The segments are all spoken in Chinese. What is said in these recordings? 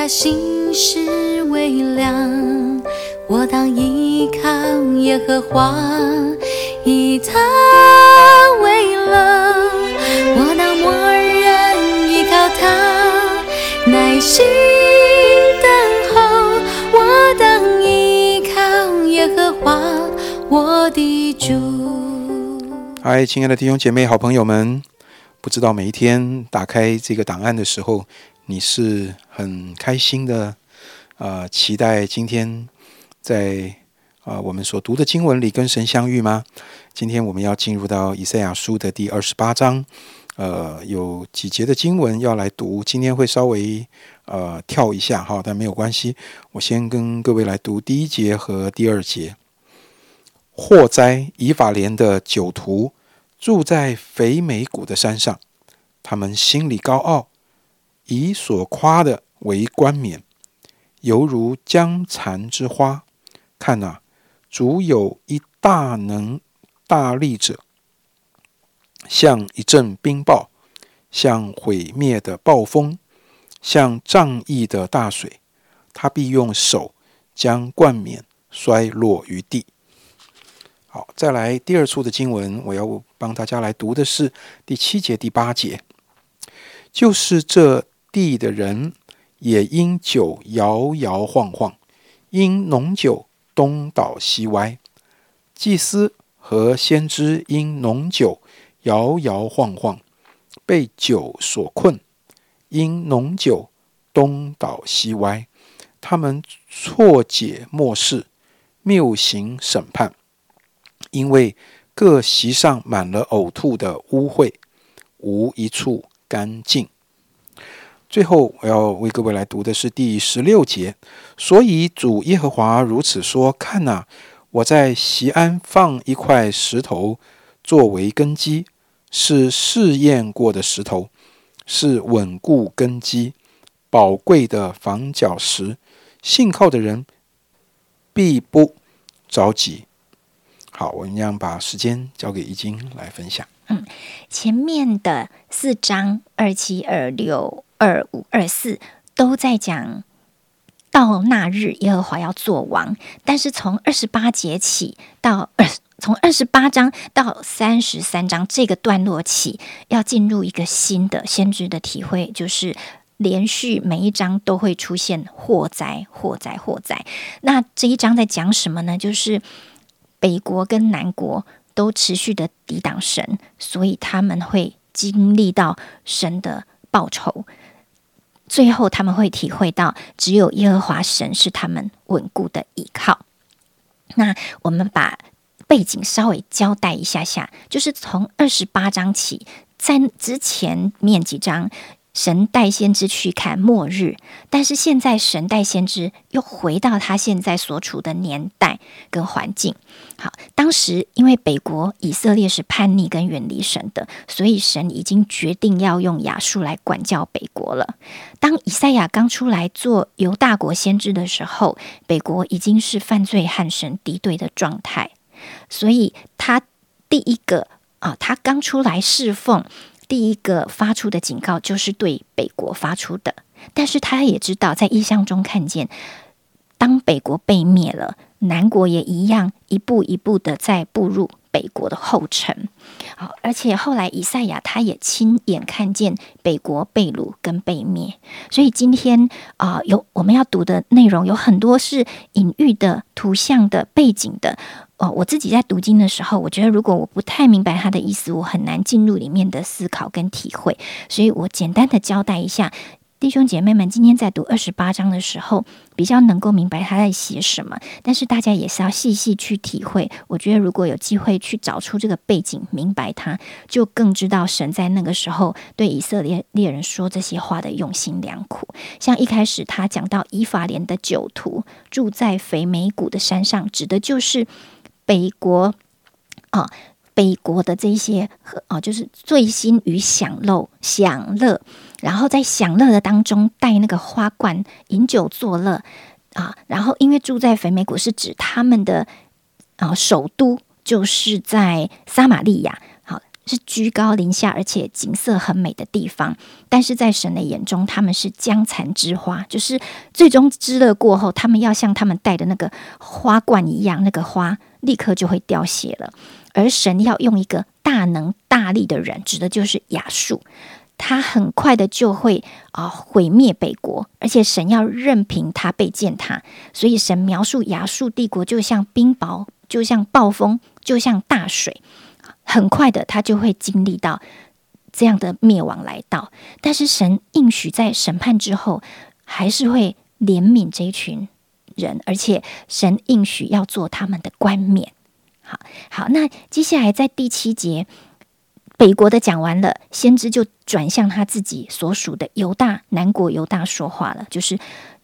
他心事微凉，我当依靠耶和华，以他为乐。我当默认依靠他，耐心等候。我当依靠耶和华，我的主。嗨，亲爱的弟兄姐妹、好朋友们，不知道每一天打开这个档案的时候，你是很开心的，呃，期待今天在啊、呃我们所读的经文里跟神相遇吗？今天我们要进入到以赛亚书的第二十八章，呃，有几节的经文要来读，今天会稍微呃跳一下哈，但没有关系，我先跟各位来读第一节和第二节。祸灾以法莲的酒徒住在肥美谷的山上，他们心里高傲，以所夸的为冠冕，犹如江蚕之花。看呐、主有一大能大力者，像一阵冰雹，像毁灭的暴风，像仗义的大水，他必用手将冠冕摔落于地。好，再来第二处的经文，我要帮大家来读的是第七节、第八节，就是这地的人也因酒摇摇晃晃，因浓酒东倒西歪，祭司和先知因浓酒摇摇晃晃，被酒所困，因浓酒东倒西歪，他们错解末世，谬行审判。因为各席上满了呕吐的污秽，无一处干净。最后，我要为各位来读的是第十六节。所以主耶和华如此说：看哪、我在西安放一块石头作为根基，是试验过的石头，是稳固根基、宝贵的防脚石。信靠的人必不着急。好，我们让把时间交给易经来分享。嗯前面的四章二七、二六、二五、二四都在讲到那日耶和华要做王，但是从二十八节起到二，从二十八章到三十三章这个段落起，要进入一个新的先知的体会，就是。连续每一章都会出现祸灾、祸灾、祸灾。那这一章在讲什么呢？就是北国跟南国都持续的抵挡神，所以他们会经历到神的报仇。最后他们会体会到，只有耶和华神是他们稳固的依靠。那我们把背景稍微交代一下下，就是从二十八章起，在之前面几章。神带先知去看末日，但是现在神带先知又回到他现在所处的年代跟环境。好，当时因为北国以色列是叛逆跟远离神的，所以神已经决定要用亚述来管教北国了。当以赛亚刚出来做犹大国先知的时候，北国已经是犯罪和神敌对的状态，所以他第一个啊，他刚出来侍奉。第一个发出的警告就是对北国发出的，但是他也知道，在意象中看见，当北国被灭了，南国也一样一步一步的在步入北国的后尘。好，而且后来以赛亚他也亲眼看见北国被掳跟被灭，所以今天啊、有我们要读的内容有很多是隐喻的、图像的、背景的。哦，我自己在读经的时候，我觉得如果我不太明白他的意思，我很难进入里面的思考跟体会，所以我简单的交代一下，弟兄姐妹们，今天在读二十八章的时候，比较能够明白他在写什么，但是大家也是要细细去体会。我觉得如果有机会去找出这个背景，明白他，就更知道神在那个时候对以色列猎人说这些话的用心良苦。像一开始他讲到以法莲的酒徒住在肥美谷的山上，指的就是北国啊，北国的这一些和啊，就是醉心于享乐享乐，然后在享乐的当中带那个花冠饮酒作乐啊，然后因为住在肥美谷是指他们的啊首都就是在撒玛利亚，好是居高临下，而且景色很美的地方。但是在神的眼中，他们是将残之花，就是最终知乐过后，他们要像他们戴的那个花冠一样，那个花立刻就会凋谢了。而神要用一个大能大力的人，指的就是亚述。他很快的就会啊毁灭北国，而且神要任凭他被践踏，所以神描述亚述帝国就像冰雹，就像暴风，就像大水，很快的他就会经历到这样的灭亡来到。但是神应许在审判之后，还是会怜悯这一群人，而且神应许要做他们的冠冕。好好，那接下来在第七节。北国的讲完了，先知就转向他自己所属的犹大南国犹大说话了。就是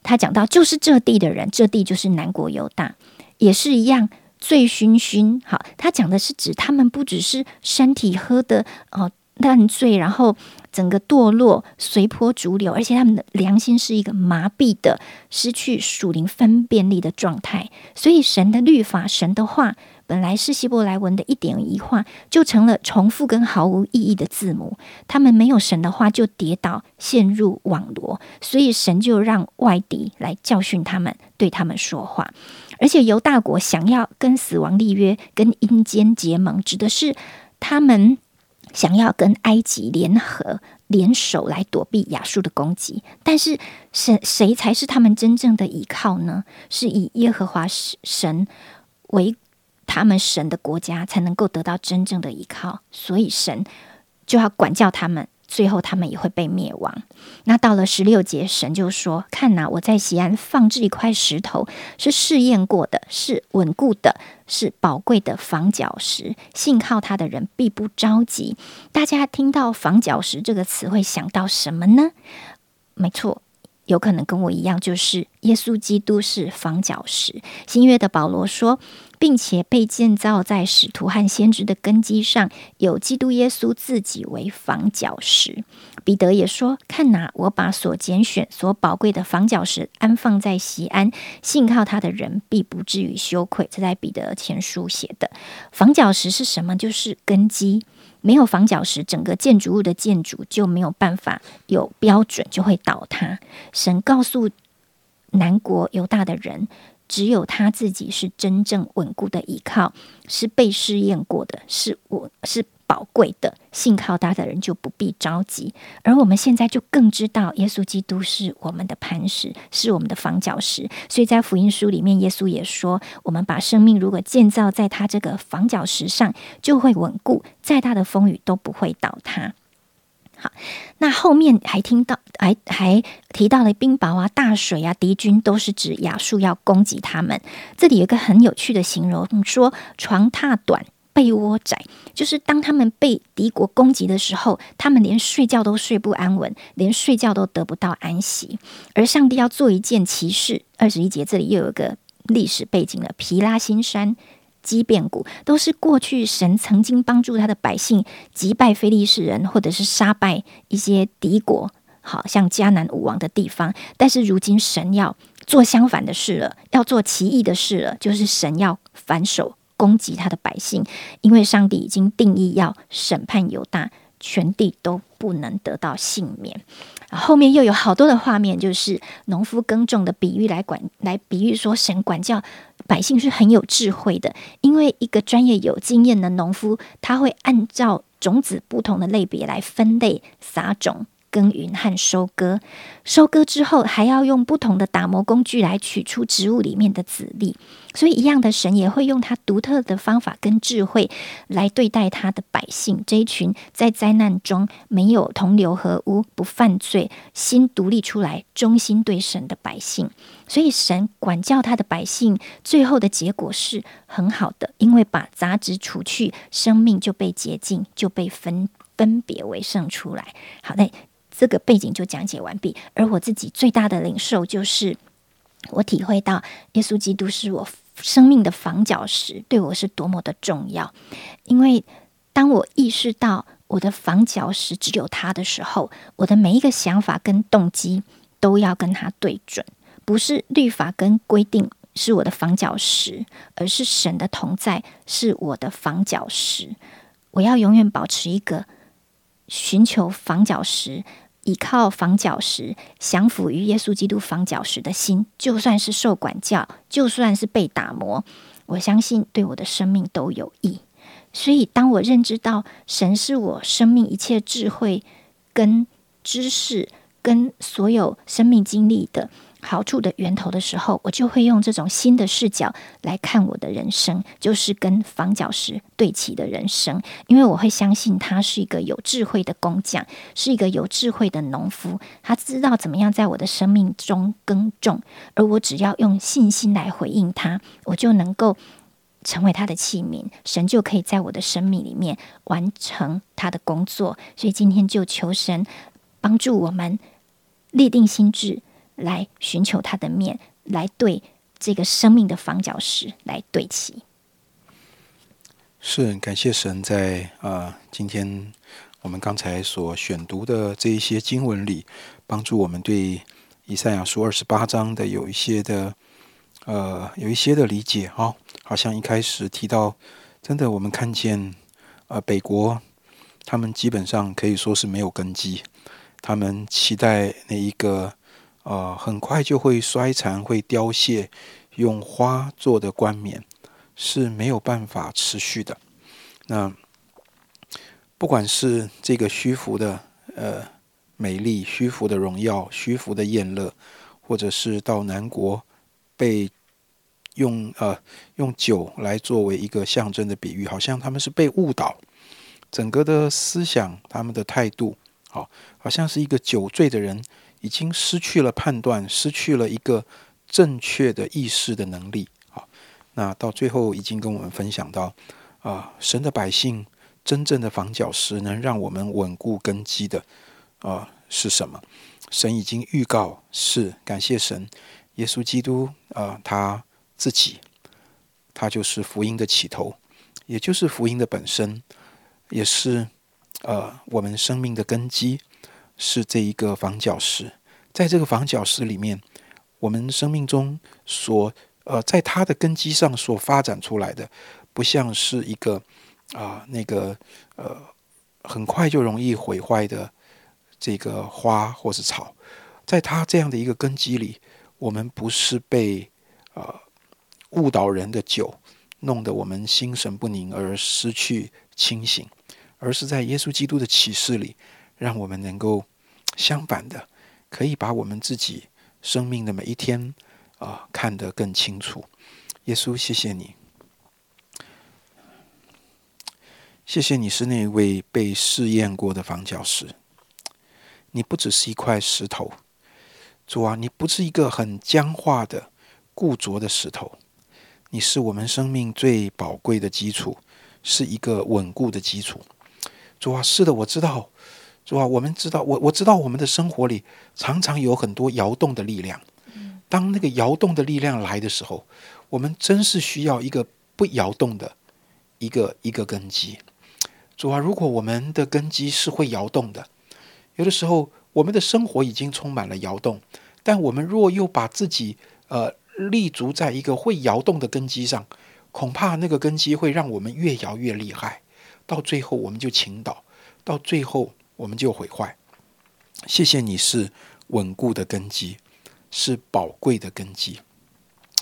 他讲到，就是这地的人，这地就是南国犹大，也是一样醉醺醺。好，他讲的是指他们不只是身体喝的哦烂醉，然后整个堕落随波逐流，而且他们的良心是一个麻痹的、失去属灵分辨力的状态。所以神的律法，神的话。本来是希伯来文的一点一画，就成了重复跟毫无意义的字母。他们没有神的话，就跌倒陷入网罗。所以神就让外敌来教训他们，对他们说话。而且犹大国想要跟死亡立约，跟阴间结盟，指的是他们想要跟埃及联合联手来躲避亚述的攻击。但是神谁才是他们真正的依靠呢？是以耶和华神为。他们神的国家才能够得到真正的依靠，所以神就要管教他们，最后他们也会被灭亡。那到了十六节，神就说：“看呐，我在西安放置一块石头，是试验过的，是稳固的，是宝贵的防角石。信靠他的人必不着急。”大家听到“防角石”这个词，会想到什么呢？没错。有可能跟我一样，就是耶稣基督是房角石。新约的保罗说，并且被建造在使徒和先知的根基上，有基督耶稣自己为房角石。彼得也说：“看哪，我把所拣选、所宝贵的房角石安放在西安，信靠他的人必不至于羞愧。”这在彼得前书写的。房角石是什么？就是根基。没有防角石，整个建筑物的建筑就没有办法有标准，就会倒塌。神告诉南国犹大的人。只有他自己是真正稳固的依靠，是被试验过的，是我是宝贵的，信靠他的人就不必着急。而我们现在就更知道，耶稣基督是我们的磐石，是我们的房角石。所以在福音书里面，耶稣也说，我们把生命如果建造在他这个房角石上，就会稳固，再大的风雨都不会倒塌。那后面还听到，还还提到了冰雹啊、大水啊，敌军都是指亚述要攻击他们。这里有一个很有趣的形容，说床榻短，被窝窄，就是当他们被敌国攻击的时候，他们连睡觉都睡不安稳，连睡觉都得不到安息。而上帝要做一件奇事，二十一节这里又有一个历史背景了，皮拉新山。基变谷都是过去神曾经帮助他的百姓击败非利士人，或者是杀败一些敌国，好像迦南武王的地方。但是如今神要做相反的事了，要做奇异的事了，就是神要反手攻击他的百姓，因为上帝已经定义要审判犹大，全地都不能得到幸免。后面又有好多的画面，就是农夫耕种的比喻来管来比喻说，神管教百姓是很有智慧的。因为一个专业有经验的农夫，他会按照种子不同的类别来分类撒种。耕耘和收割，收割之后还要用不同的打磨工具来取出植物里面的籽粒，所以一样的神也会用他独特的方法跟智慧来对待他的百姓这一群在灾难中没有同流合污、不犯罪、心独立出来、忠心对神的百姓。所以神管教他的百姓，最后的结果是很好的，因为把杂质除去，生命就被洁净，就被分分别为圣出来。好嘞。这个背景就讲解完毕，而我自己最大的领受就是，我体会到耶稣基督是我生命的房角石，对我是多么的重要。因为当我意识到我的房角石只有他的时候，我的每一个想法跟动机都要跟他对准，不是律法跟规定是我的房角石，而是神的同在是我的房角石。我要永远保持一个寻求房角石、倚靠房角石、降服于耶稣基督房角石的心。就算是受管教，就算是被打磨，我相信对我的生命都有益。所以，当我认知到神是我生命一切智慧、跟知识、跟所有生命经历的。好处的源头的时候，我就会用这种新的视角来看我的人生，就是跟房角石对齐的人生。因为我会相信他是一个有智慧的工匠，是一个有智慧的农夫，他知道怎么样在我的生命中耕种，而我只要用信心来回应他，我就能够成为他的器皿，神就可以在我的生命里面完成他的工作。所以今天就求神帮助我们立定心智。来寻求他的面，来对这个生命的房角石来对齐。是感谢神在啊，今天我们刚才所选读的这一些经文里，帮助我们对以赛亚书二十八章的有一些的呃有一些的理解哈。好像一开始提到，真的我们看见呃北国他们基本上可以说是没有根基，他们期待那一个。呃，很快就会衰残，会凋谢。用花做的冠冕是没有办法持续的。那不管是这个虚浮的呃美丽、虚浮的荣耀、虚浮的宴乐，或者是到南国被用呃用酒来作为一个象征的比喻，好像他们是被误导，整个的思想、他们的态度，好，好像是一个酒醉的人。已经失去了判断，失去了一个正确的意识的能力。好，那到最后已经跟我们分享到，啊，神的百姓真正的防角石，能让我们稳固根基的，啊，是什么？神已经预告是感谢神，耶稣基督啊，他自己，他就是福音的起头，也就是福音的本身，也是呃我们生命的根基。是这一个房角石，在这个房角石里面，我们生命中所呃，在它的根基上所发展出来的，不像是一个啊那个呃很快就容易毁坏的这个花或是草，在它这样的一个根基里，我们不是被呃误导人的酒弄得我们心神不宁而失去清醒，而是在耶稣基督的启示里。让我们能够相反的，可以把我们自己生命的每一天啊看得更清楚。耶稣，谢谢你，谢谢你是那位被试验过的房角石。你不只是一块石头，主啊，你不是一个很僵化的固着的石头，你是我们生命最宝贵的基础，是一个稳固的基础。主啊，是的，我知道。主啊？我们知道，我我知道，我们的生活里常常有很多摇动的力量。当那个摇动的力量来的时候，我们真是需要一个不摇动的一个一个根基。主啊，如果我们的根基是会摇动的，有的时候我们的生活已经充满了摇动，但我们若又把自己呃立足在一个会摇动的根基上，恐怕那个根基会让我们越摇越厉害，到最后我们就倾倒，到最后。我们就毁坏。谢谢你是稳固的根基，是宝贵的根基，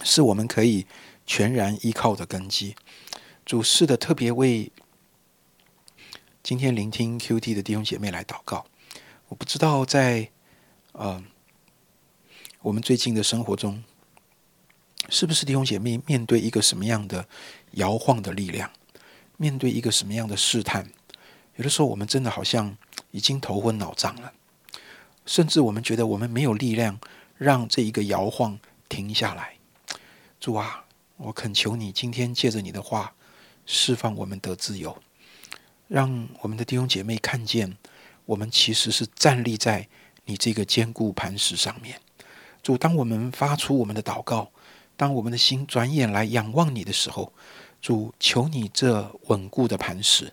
是我们可以全然依靠的根基。主事的特别为今天聆听 QT 的弟兄姐妹来祷告。我不知道在呃我们最近的生活中，是不是弟兄姐妹面对一个什么样的摇晃的力量，面对一个什么样的试探？有的时候我们真的好像。已经头昏脑胀了，甚至我们觉得我们没有力量让这一个摇晃停下来。主啊，我恳求你今天借着你的话释放我们得自由，让我们的弟兄姐妹看见我们其实是站立在你这个坚固磐石上面。主，当我们发出我们的祷告，当我们的心转眼来仰望你的时候，主求你这稳固的磐石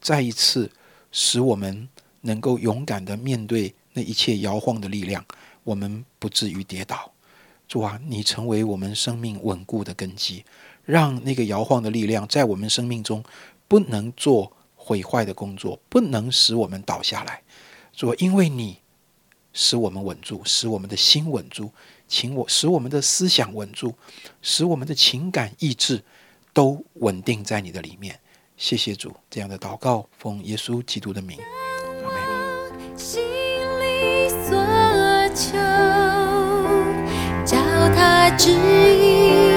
再一次使我们。能够勇敢的面对那一切摇晃的力量，我们不至于跌倒。主啊，你成为我们生命稳固的根基，让那个摇晃的力量在我们生命中不能做毁坏的工作，不能使我们倒下来。主，因为你使我们稳住，使我们的心稳住，请我使我们的思想稳住，使我们的情感意志都稳定在你的里面。谢谢主，这样的祷告奉耶稣基督的名，阿门。心里所求，叫他指引。